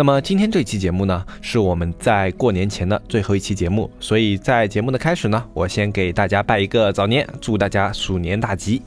那么今天这期节目呢，是我们在过年前的最后一期节目，所以在节目的开始呢，我先给大家拜一个早年，祝大家鼠年大吉。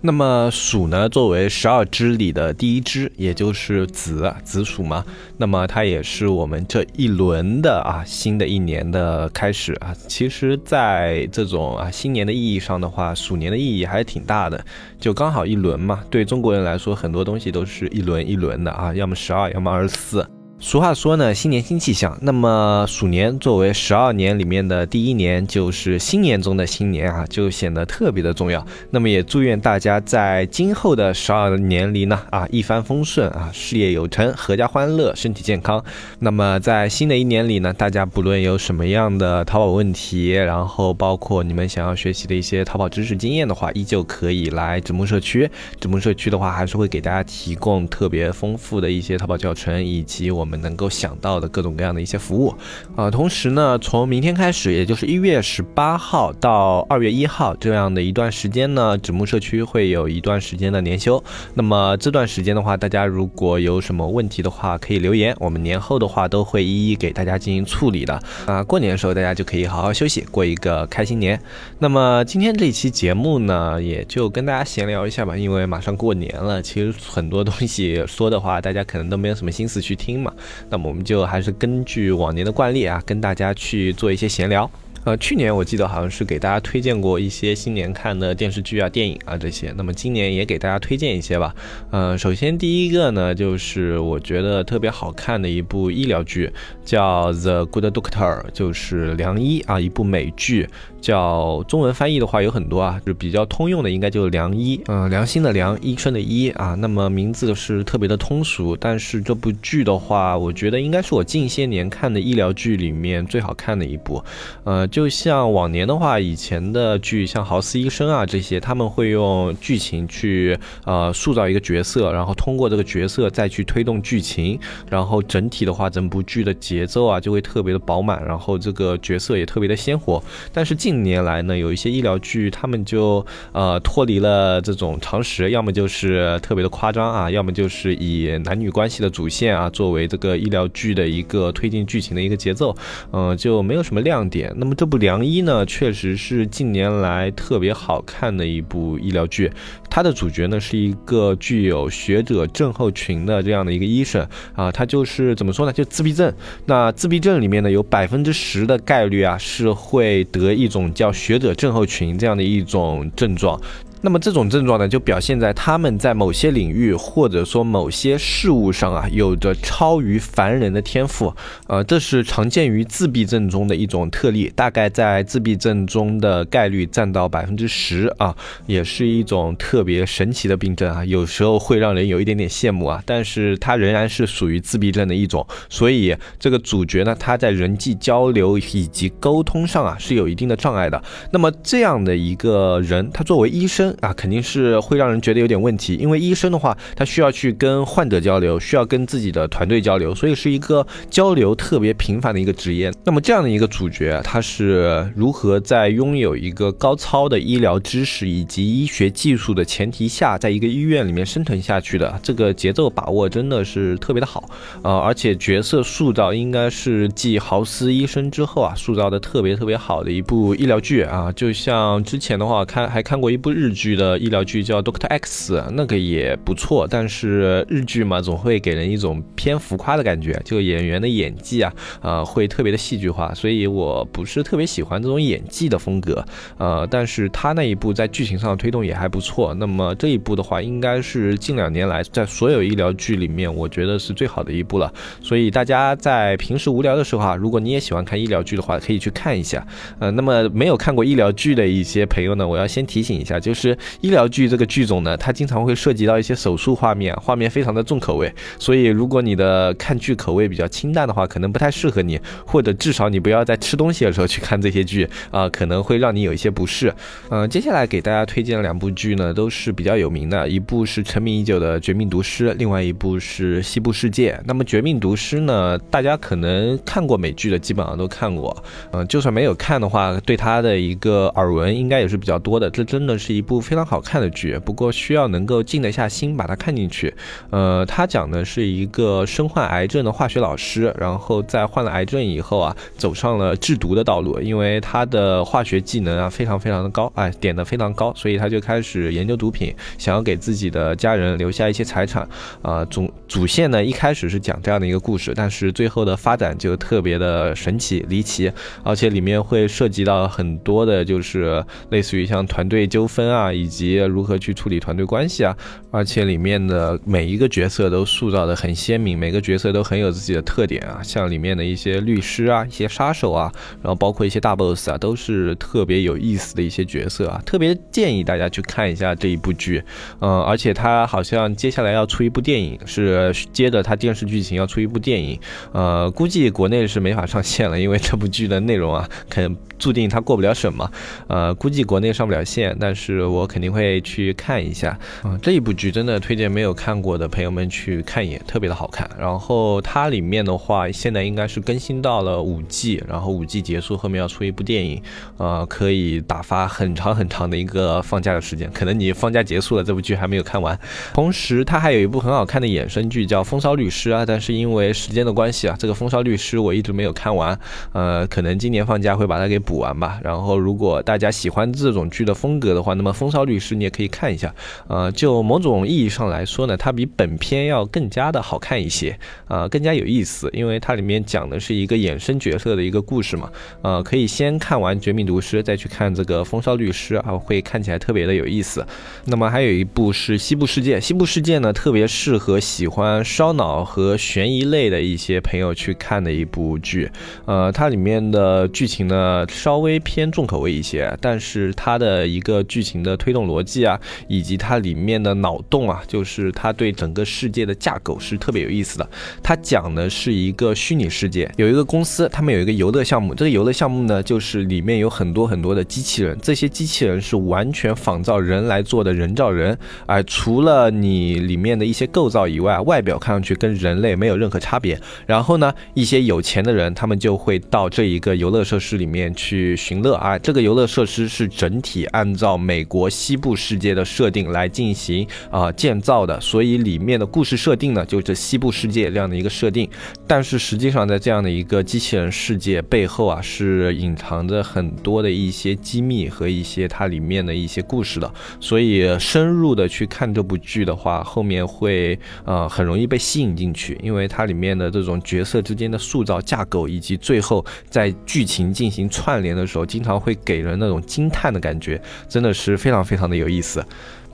那么鼠呢，作为十二支里的第一支，也就是子子鼠嘛，那么它也是我们这一轮的啊新的一年的开始啊。其实，在这种啊新年的意义上的话，鼠年的意义还是挺大的，就刚好一轮嘛。对中国人来说，很多东西都是一轮一轮的啊，要么十二，要么二十四。俗话说呢，新年新气象。那么鼠年作为十二年里面的第一年，就是新年中的新年啊，就显得特别的重要。那么也祝愿大家在今后的十二年里呢，啊一帆风顺啊，事业有成，阖家欢乐，身体健康。那么在新的一年里呢，大家不论有什么样的淘宝问题，然后包括你们想要学习的一些淘宝知识经验的话，依旧可以来纸木社区。纸木社区的话，还是会给大家提供特别丰富的一些淘宝教程，以及我们。我们能够想到的各种各样的一些服务，啊，同时呢，从明天开始，也就是一月十八号到二月一号这样的一段时间呢，纸木社区会有一段时间的年休。那么这段时间的话，大家如果有什么问题的话，可以留言，我们年后的话都会一一给大家进行处理的。啊，过年的时候大家就可以好好休息，过一个开心年。那么今天这一期节目呢，也就跟大家闲聊一下吧，因为马上过年了，其实很多东西说的话，大家可能都没有什么心思去听嘛。那么我们就还是根据往年的惯例啊，跟大家去做一些闲聊。呃，去年我记得好像是给大家推荐过一些新年看的电视剧啊、电影啊这些。那么今年也给大家推荐一些吧。呃，首先第一个呢，就是我觉得特别好看的一部医疗剧，叫《The Good Doctor》，就是良医啊，一部美剧。叫中文翻译的话有很多啊，就比较通用的应该就是良医，嗯，良心的良，医生的医啊。那么名字是特别的通俗，但是这部剧的话，我觉得应该是我近些年看的医疗剧里面最好看的一部。呃，就像往年的话，以前的剧像豪斯医生啊这些，他们会用剧情去呃塑造一个角色，然后通过这个角色再去推动剧情，然后整体的话，整部剧的节奏啊就会特别的饱满，然后这个角色也特别的鲜活。但是近近年来呢，有一些医疗剧，他们就呃脱离了这种常识，要么就是特别的夸张啊，要么就是以男女关系的主线啊作为这个医疗剧的一个推进剧情的一个节奏，嗯，就没有什么亮点。那么这部《良医》呢，确实是近年来特别好看的一部医疗剧。它的主角呢是一个具有学者症候群的这样的一个医生啊，他就是怎么说呢，就自闭症。那自闭症里面呢，有百分之十的概率啊是会得一种。叫学者症候群这样的一种症状。那么这种症状呢，就表现在他们在某些领域或者说某些事物上啊，有着超于凡人的天赋。呃，这是常见于自闭症中的一种特例，大概在自闭症中的概率占到百分之十啊，也是一种特别神奇的病症啊，有时候会让人有一点点羡慕啊。但是它仍然是属于自闭症的一种，所以这个主角呢，他在人际交流以及沟通上啊，是有一定的障碍的。那么这样的一个人，他作为医生。啊，肯定是会让人觉得有点问题，因为医生的话，他需要去跟患者交流，需要跟自己的团队交流，所以是一个交流特别频繁的一个职业。那么这样的一个主角，他是如何在拥有一个高超的医疗知识以及医学技术的前提下，在一个医院里面生存下去的？这个节奏把握真的是特别的好，呃，而且角色塑造应该是继豪斯医生之后啊，塑造的特别特别好的一部医疗剧啊，就像之前的话看还看过一部日剧。剧的医疗剧叫《Doctor X》，那个也不错，但是日剧嘛，总会给人一种偏浮夸的感觉，就演员的演技啊，呃，会特别的戏剧化，所以我不是特别喜欢这种演技的风格，呃，但是他那一部在剧情上的推动也还不错。那么这一部的话，应该是近两年来在所有医疗剧里面，我觉得是最好的一部了。所以大家在平时无聊的时候啊，如果你也喜欢看医疗剧的话，可以去看一下。呃，那么没有看过医疗剧的一些朋友呢，我要先提醒一下，就是。医疗剧这个剧种呢，它经常会涉及到一些手术画面，画面非常的重口味，所以如果你的看剧口味比较清淡的话，可能不太适合你，或者至少你不要在吃东西的时候去看这些剧啊，可能会让你有一些不适。嗯，接下来给大家推荐的两部剧呢，都是比较有名的，一部是成名已久的《绝命毒师》，另外一部是《西部世界》。那么《绝命毒师》呢，大家可能看过美剧的，基本上都看过。嗯，就算没有看的话，对它的一个耳闻应该也是比较多的。这真的是一部非常好看的剧，不过需要能够静得下心把它看进去。呃，它讲的是一个身患癌症的化学老师，然后在患了癌症以后啊，走上了制毒的道路，因为他的化学技能啊非常非常的高，哎，点的非常高，所以他就开始研究毒品，想要给自己的家人留下一些财产。啊，主主线呢一开始是讲这样的一个故事，但是最后的发展就特别的神奇离奇，而且里面会涉及到很多的，就是类似于像团队纠纷啊，以及如何去处理团队关系啊，而且里面的每一个角色都塑造的很鲜明，每个角色都很有自己的特点啊，像里面的一些律师啊，一些杀手啊，然后包括一些大 boss 啊，都是特别有意思的一些角色啊，特别建议大家去看一下这一部剧，嗯，而且它好像接下来要出一部电影，是接着它电视剧情要出一部电影，呃，估计国内是没法上线了，因为这部剧的内容啊，肯注定它过不了审嘛，呃，估计国内上不了线，但是我我肯定会去看一下，嗯，这一部剧真的推荐没有看过的朋友们去看一眼，特别的好看，然后它里面的话，现在应该是更新到了五季，然后五季结束后面要出一部电影，呃，可以打发很长很长的一个放假的时间，可能你放假结束了，这部剧还没有看完，同时它还有一部很好看的衍生剧叫《风骚律师》啊，但是因为时间的关系啊，这个《风骚律师》我一直没有看完，呃，可能今年放假会把它给补完吧。然后如果大家喜欢这种剧的风格的话，那么《风骚律师》你也可以看一下，呃，就某种意义上来说呢，它比本片要更加的好看一些，啊，更加有意思，因为它里面讲的是一个衍生角色的一个故事嘛，呃，可以先看完《绝命毒师》，再去看这个《风骚律师》啊，会看起来特别的有意思。那么还有一部是《西部世界》，《西部世界》呢特别适合喜欢烧脑和悬疑类的一些朋友去看的一部剧，呃，它里面的剧情呢稍微偏重口味一些，但是它的一个剧情的的推动逻辑啊，以及它里面的脑洞啊，就是它对整个世界的架构是特别有意思的。它讲的是一个虚拟世界，有一个公司，他们有一个游乐项目，这个游乐项目呢，就是里面有很多很多的机器人，这些机器人是完全仿造人来做的人造人，而除了你里面的一些构造以外，外表看上去跟人类没有任何差别。然后呢，一些有钱的人，他们就会到这一个游乐设施里面去寻乐啊。这个游乐设施是整体按照美国国西部世界的设定来进行啊建造的，所以里面的故事设定呢，就是西部世界这样的一个设定。但是实际上，在这样的一个机器人世界背后啊，是隐藏着很多的一些机密和一些它里面的一些故事的。所以深入的去看这部剧的话，后面会呃很容易被吸引进去，因为它里面的这种角色之间的塑造架构，以及最后在剧情进行串联的时候，经常会给人那种惊叹的感觉，真的是非非常非常的有意思。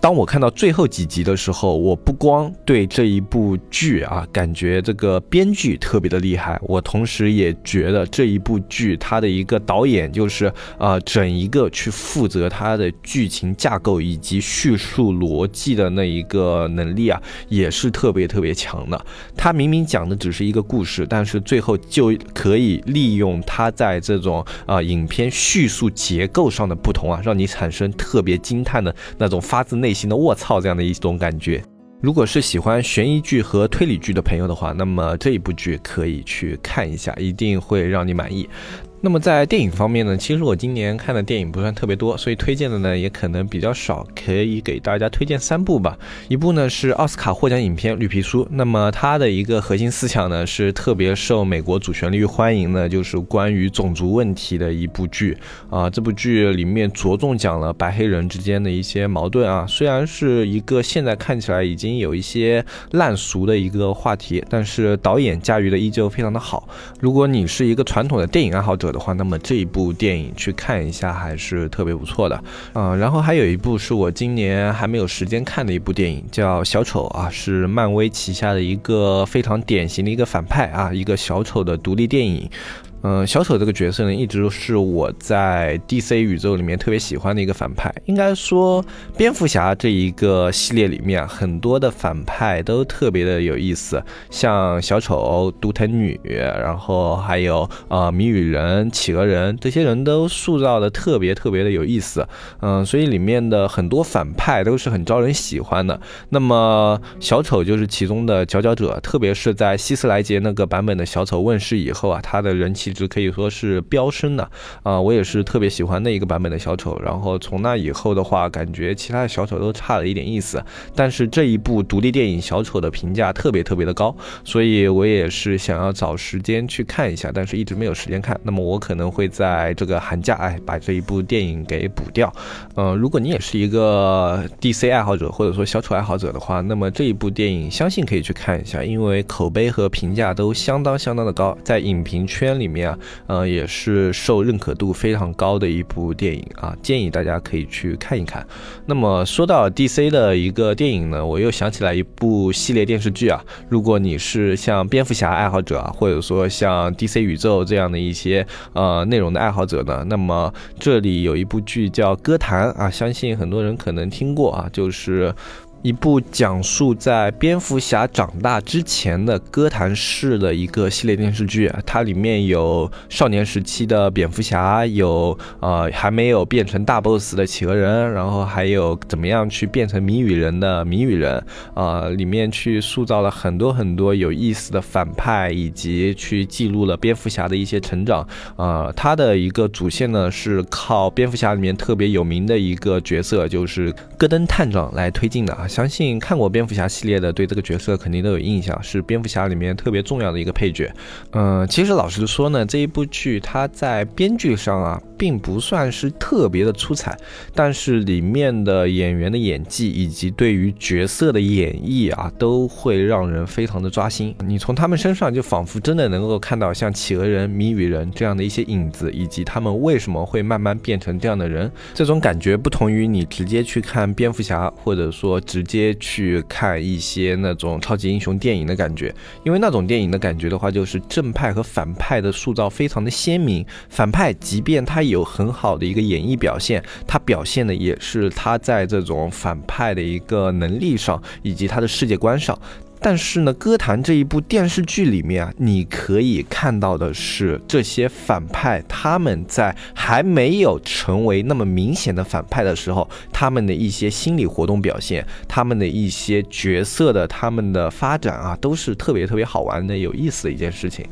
当我看到最后几集的时候，我不光对这一部剧啊感觉这个编剧特别的厉害，我同时也觉得这一部剧它的一个导演就是啊整一个去负责它的剧情架构以及叙述逻辑的那一个能力啊，也是特别特别强的。他明明讲的只是一个故事，但是最后就可以利用他在这种啊影片叙述结构上的不同啊，让你产生特别惊叹的那种发自内。型的卧槽这样的一种感觉。如果是喜欢悬疑剧和推理剧的朋友的话，那么这一部剧可以去看一下，一定会让你满意。那么在电影方面呢，其实我今年看的电影不算特别多，所以推荐的呢也可能比较少，可以给大家推荐三部吧。一部呢是奥斯卡获奖影片《绿皮书》，那么它的一个核心思想呢是特别受美国主旋律欢迎的，就是关于种族问题的一部剧啊。这部剧里面着重讲了白黑人之间的一些矛盾啊，虽然是一个现在看起来已经有一些烂俗的一个话题，但是导演驾驭的依旧非常的好。如果你是一个传统的电影爱好者，的话，那么这一部电影去看一下还是特别不错的，嗯，然后还有一部是我今年还没有时间看的一部电影，叫小丑啊，是漫威旗下的一个非常典型的一个反派啊，一个小丑的独立电影。嗯，小丑这个角色呢，一直都是我在 DC 宇宙里面特别喜欢的一个反派。应该说，蝙蝠侠这一个系列里面，很多的反派都特别的有意思，像小丑、独藤女，然后还有呃谜语人、企鹅人，这些人都塑造的特别特别的有意思。嗯，所以里面的很多反派都是很招人喜欢的。那么小丑就是其中的佼佼者，特别是在希斯莱杰那个版本的小丑问世以后啊，他的人气。值可以说是飙升的啊！我也是特别喜欢那一个版本的小丑，然后从那以后的话，感觉其他的小丑都差了一点意思。但是这一部独立电影《小丑》的评价特别特别的高，所以我也是想要找时间去看一下，但是一直没有时间看。那么我可能会在这个寒假哎把这一部电影给补掉。嗯，如果你也是一个 DC 爱好者或者说小丑爱好者的话，那么这一部电影相信可以去看一下，因为口碑和评价都相当相当的高，在影评圈里面。呃，也是受认可度非常高的一部电影啊，建议大家可以去看一看。那么说到 DC 的一个电影呢，我又想起来一部系列电视剧啊。如果你是像蝙蝠侠爱好者啊，或者说像 DC 宇宙这样的一些呃内容的爱好者呢，那么这里有一部剧叫《歌坛》啊，相信很多人可能听过啊，就是。一部讲述在蝙蝠侠长大之前的哥谭市的一个系列电视剧，它里面有少年时期的蝙蝠侠，有呃还没有变成大 boss 的企鹅人，然后还有怎么样去变成谜语人的谜语人，啊，里面去塑造了很多很多有意思的反派，以及去记录了蝙蝠侠的一些成长，啊，它的一个主线呢是靠蝙蝠侠里面特别有名的一个角色，就是戈登探长来推进的啊。相信看过蝙蝠侠系列的，对这个角色肯定都有印象，是蝙蝠侠里面特别重要的一个配角。嗯，其实老实说呢，这一部剧它在编剧上啊，并不算是特别的出彩，但是里面的演员的演技以及对于角色的演绎啊，都会让人非常的抓心。你从他们身上就仿佛真的能够看到像企鹅人、谜语人这样的一些影子，以及他们为什么会慢慢变成这样的人。这种感觉不同于你直接去看蝙蝠侠，或者说直。接去看一些那种超级英雄电影的感觉，因为那种电影的感觉的话，就是正派和反派的塑造非常的鲜明。反派即便他有很好的一个演绎表现，他表现的也是他在这种反派的一个能力上，以及他的世界观上。但是呢，歌坛这一部电视剧里面啊，你可以看到的是这些反派他们在还没有成为那么明显的反派的时候，他们的一些心理活动表现，他们的一些角色的他们的发展啊，都是特别特别好玩的、有意思的一件事情。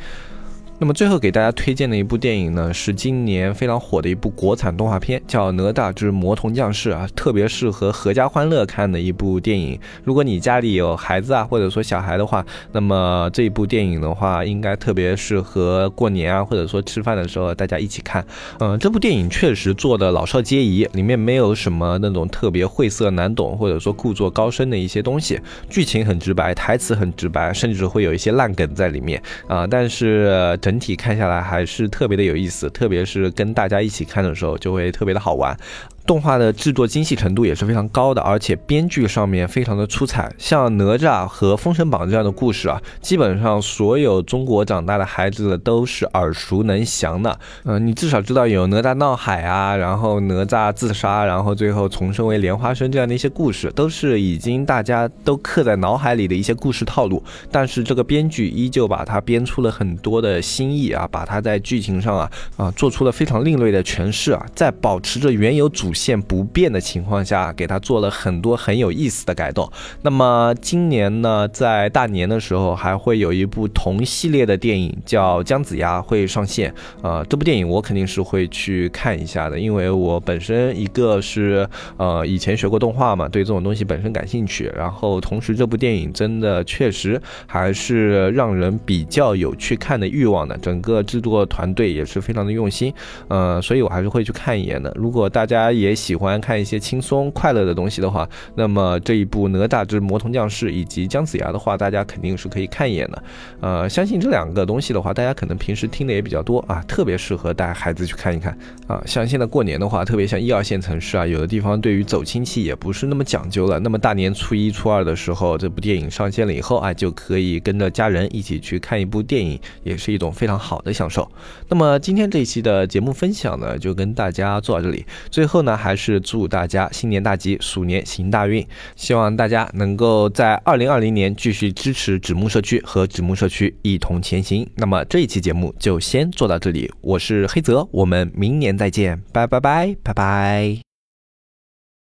那么最后给大家推荐的一部电影呢，是今年非常火的一部国产动画片，叫《哪吒之魔童降世》啊，特别适合合家欢乐看的一部电影。如果你家里有孩子啊，或者说小孩的话，那么这一部电影的话，应该特别适合过年啊，或者说吃饭的时候大家一起看。嗯，这部电影确实做的老少皆宜，里面没有什么那种特别晦涩难懂，或者说故作高深的一些东西，剧情很直白，台词很直白，甚至会有一些烂梗在里面啊，但是。整整体看下来还是特别的有意思，特别是跟大家一起看的时候，就会特别的好玩。动画的制作精细程度也是非常高的，而且编剧上面非常的出彩。像哪吒和封神榜这样的故事啊，基本上所有中国长大的孩子都是耳熟能详的。嗯，你至少知道有哪吒闹海啊，然后哪吒自杀，然后最后重生为莲花生这样的一些故事，都是已经大家都刻在脑海里的一些故事套路。但是这个编剧依旧把它编出了很多的新意啊，把它在剧情上啊啊做出了非常另类的诠释啊，在保持着原有主。线不变的情况下，给他做了很多很有意思的改动。那么今年呢，在大年的时候，还会有一部同系列的电影叫《姜子牙》会上线。呃，这部电影我肯定是会去看一下的，因为我本身一个是呃以前学过动画嘛，对这种东西本身感兴趣。然后同时，这部电影真的确实还是让人比较有去看的欲望的。整个制作团队也是非常的用心，呃，所以我还是会去看一眼的。如果大家也也喜欢看一些轻松快乐的东西的话，那么这一部《哪吒之魔童降世》以及姜子牙的话，大家肯定是可以看一眼的。呃，相信这两个东西的话，大家可能平时听的也比较多啊，特别适合带孩子去看一看啊。像现在过年的话，特别像一二线城市啊，有的地方对于走亲戚也不是那么讲究了。那么大年初一、初二的时候，这部电影上线了以后啊，就可以跟着家人一起去看一部电影，也是一种非常好的享受。那么今天这一期的节目分享呢，就跟大家做到这里。最后呢，还是祝大家新年大吉，鼠年行大运。希望大家能够在二零二零年继续支持纸木社区和纸木社区一同前行。那么这一期节目就先做到这里，我是黑泽，我们明年再见，拜拜拜拜拜。